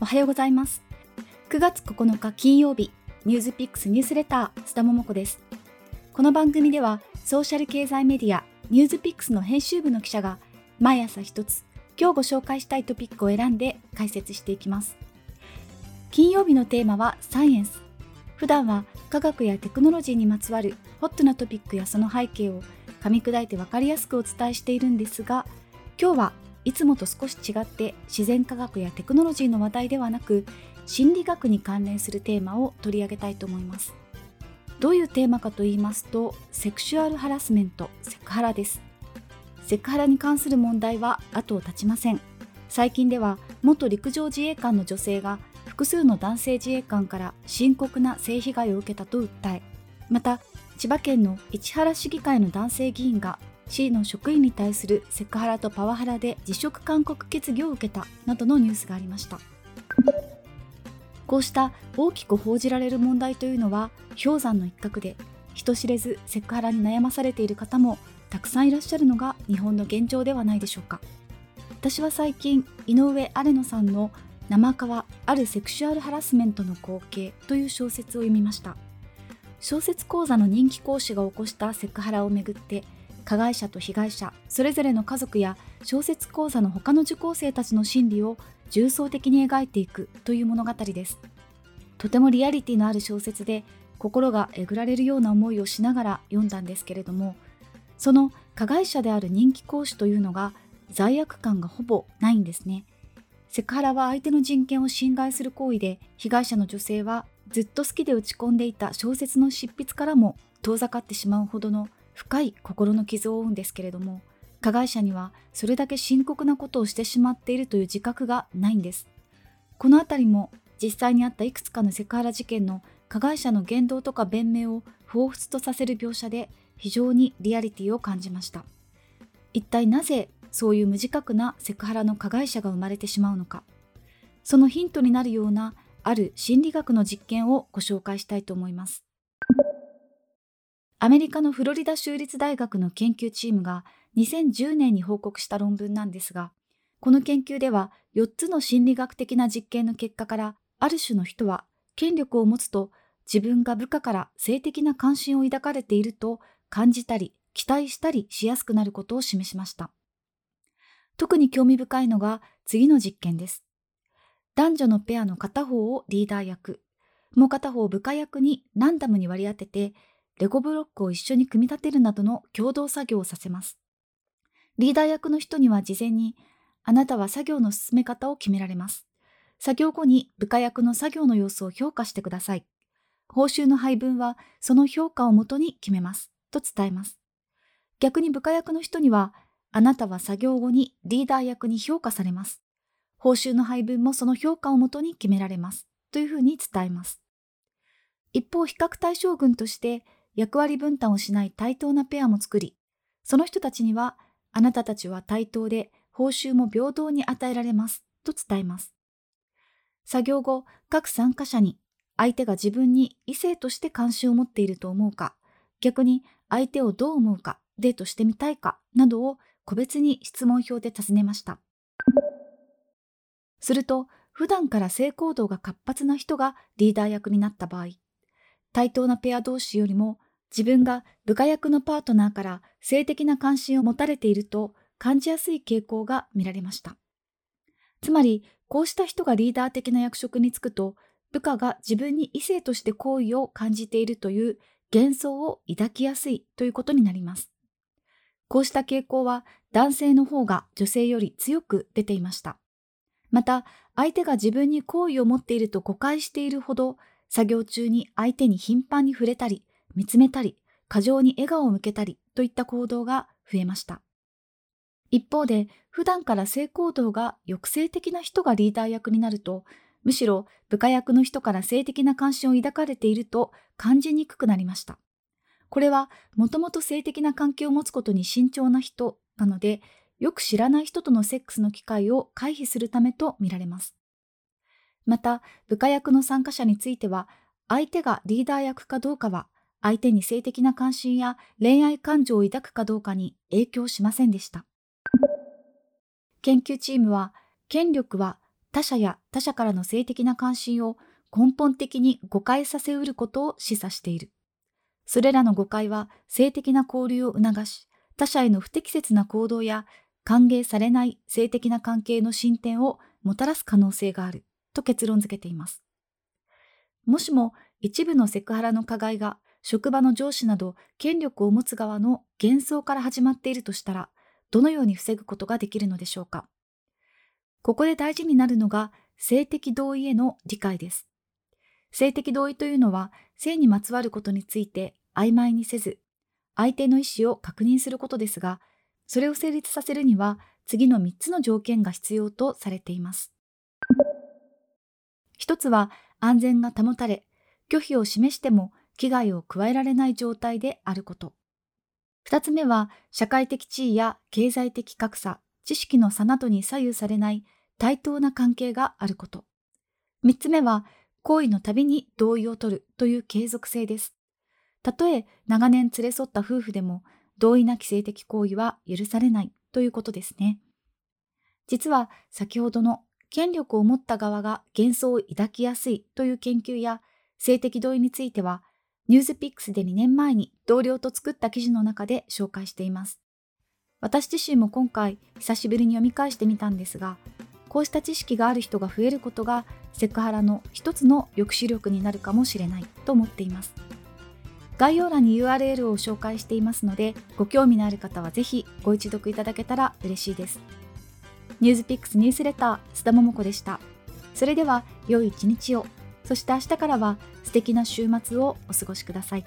おはようございます。9月9日金曜日ニュースピックスニュースレター須田桃子です。この番組ではソーシャル経済メディアニュースピックスの編集部の記者が毎朝一つ今日ご紹介したいトピックを選んで解説していきます。金曜日のテーマはサイエンス。普段は科学やテクノロジーにまつわるホットなトピックやその背景を噛み砕いて分かりやすくお伝えしているんですが今日はいつもと少し違って自然科学やテクノロジーの話題ではなく心理学に関連するテーマを取り上げたいと思います。どういうテーマかと言いますとセクシュアルハラスメントセクハラです。セクハラに関する問題は後を絶ちません。最近では元陸上自衛官の女性が複数の男性自衛官から深刻な性被害を受けたと訴えまた千葉県の市原市議会の男性議員が市の職員に対するセクハラとパワハラで辞職勧告決議を受けたなどのニュースがありました。こうした大きく報じられる問題というのは氷山の一角で人知れずセクハラに悩まされている方もたくさんいらっしゃるのが日本の現状ではないでしょうか。私は最近井上アレノさんの生川あるセクシュアルハラスメントの光景という小説を読みました。小説講座の人気講師が起こしたセクハラをめぐって加害者と被害者それぞれの家族や小説講座の他の受講生たちの心理を重層的に描いていくという物語です。とてもリアリティのある小説で心がえぐられるような思いをしながら読んだんですけれどもその加害者である人気講師というのが罪悪感がほぼないんですね。セクハラは相手の人権を侵害する行為で被害者の女性はずっと好きで打ち込んでいた小説の執筆からも遠ざかってしまうほどの深い心の傷を負うんですけれども加害者にはそれだけ深刻なことをしてしまっているという自覚がないんです。このあたりも実際にあったいくつかのセクハラ事件の加害者の言動とか弁明を彷彿とさせる描写で非常にリアリティを感じました。一体なぜそういう無自覚なセクハラの加害者が生まれてしまうのか。そのヒントになるようなある心理学の実験をご紹介したいと思います。アメリカのフロリダ州立大学の研究チームが2010年に報告した論文なんですがこの研究では4つの心理学的な実験の結果からある種の人は権力を持つと自分が部下から性的な関心を抱かれていると感じたり期待したりしやすくなることを示しました。特に興味深いのが次の実験です。男女のペアの片方をリーダー役もう片方を部下役にランダムに割り当ててレゴブロックを一緒に組み立てるなどの共同作業をさせますリーダー役の人には事前にあなたは作業の進め方を決められます作業後に部下役の作業の様子を評価してください報酬の配分はその評価をもとに決めますと伝えます。逆に部下役の人には、あなたは作業後にリーダー役に評価されます。報酬の配分もその評価をもとに決められます。というふうに伝えます。一方、比較対象群として役割分担をしない対等なペアも作り、その人たちには、あなたたちは対等で報酬も平等に与えられます。と伝えます。作業後、各参加者に相手が自分に異性として関心を持っていると思うか、逆に相手をどう思うか、デートしてみたいかなどを個別に質問票で尋ねました。すると、普段から性行動が活発な人がリーダー役になった場合、対等なペア同士よりも自分が部下役のパートナーから性的な関心を持たれていると感じやすい傾向が見られました。つまり、こうした人がリーダー的な役職に就くと、部下が自分に異性として好意を感じているという幻想を抱きやすいということになります。こうした傾向は男性の方が女性より強く出ていました。また、相手が自分に好意を持っていると誤解しているほど、作業中に相手に頻繁に触れたり、見つめたり、過剰に笑顔を向けたりといった行動が増えました。一方で、普段から性行動が抑制的な人がリーダー役になると、むしろ部下役の人から性的な関心を抱かれていると感じにくくなりました。これはもともと性的な関係を持つことに慎重な人なので、よく知らない人とのセックスの機会を回避するためとみられます。また、部下役の参加者については、相手がリーダー役かどうかは、相手に性的な関心や恋愛感情を抱くかどうかに影響しませんでした。研究チームは、権力は他者や他者からの性的な関心を根本的に誤解させうることを示唆している。それらの誤解は性的な交流を促し、他者への不適切な行動や歓迎されない性的な関係の進展をもたらす可能性があると結論付けています。もしも一部のセクハラの加害が職場の上司など権力を持つ側の幻想から始まっているとしたら、どのように防ぐことができるのでしょうか？ここで大事になるのが性的同意への理解です。性的同意というのは性にまつわることについて曖昧にせず、相手の意思を確認することですが、それを成立させるには次の3つの条件が必要とされています。一つは安全が保たれ、拒否を示しても危害を加えられない状態であること。二つ目は社会的地位や経済的格差、知識の差などに左右されない対等な関係があること。三つ目は行為のたびに同意を取るという継続性です。たとえ長年連れ添った夫婦でも同意なき性的行為は許されないということですね。実は先ほどの権力を持った側が幻想を抱きやすいという研究や性的同意についてはニュースピックスで2年前に同僚と作った記事の中で紹介しています。私自身も今回久しぶりに読み返してみたんですが、こうした知識がある人が増えることがセクハラの一つの抑止力になるかもしれないと思っています。概要欄に URL を紹介していますので、ご興味のある方はぜひご一読いただけたら嬉しいです。ニュースピックスニュースレター、須田桃子でした。それでは、良い一日を。そして明日からは素敵な週末をお過ごしください。